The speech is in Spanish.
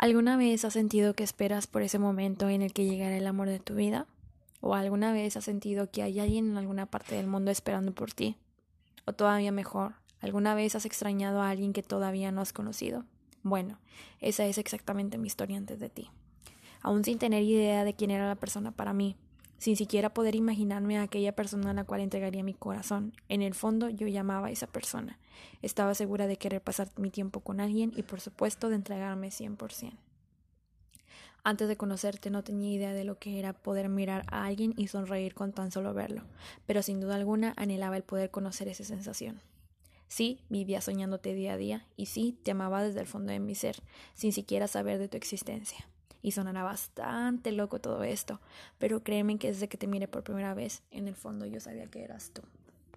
¿Alguna vez has sentido que esperas por ese momento en el que llegará el amor de tu vida? ¿O alguna vez has sentido que hay alguien en alguna parte del mundo esperando por ti? O todavía mejor, ¿alguna vez has extrañado a alguien que todavía no has conocido? Bueno, esa es exactamente mi historia antes de ti. Aún sin tener idea de quién era la persona para mí, sin siquiera poder imaginarme a aquella persona a la cual entregaría mi corazón. En el fondo yo llamaba a esa persona. Estaba segura de querer pasar mi tiempo con alguien y por supuesto de entregarme 100%. Antes de conocerte no tenía idea de lo que era poder mirar a alguien y sonreír con tan solo verlo, pero sin duda alguna anhelaba el poder conocer esa sensación. Sí, vivía soñándote día a día, y sí, te amaba desde el fondo de mi ser, sin siquiera saber de tu existencia y sonará bastante loco todo esto, pero créeme que desde que te miré por primera vez, en el fondo yo sabía que eras tú.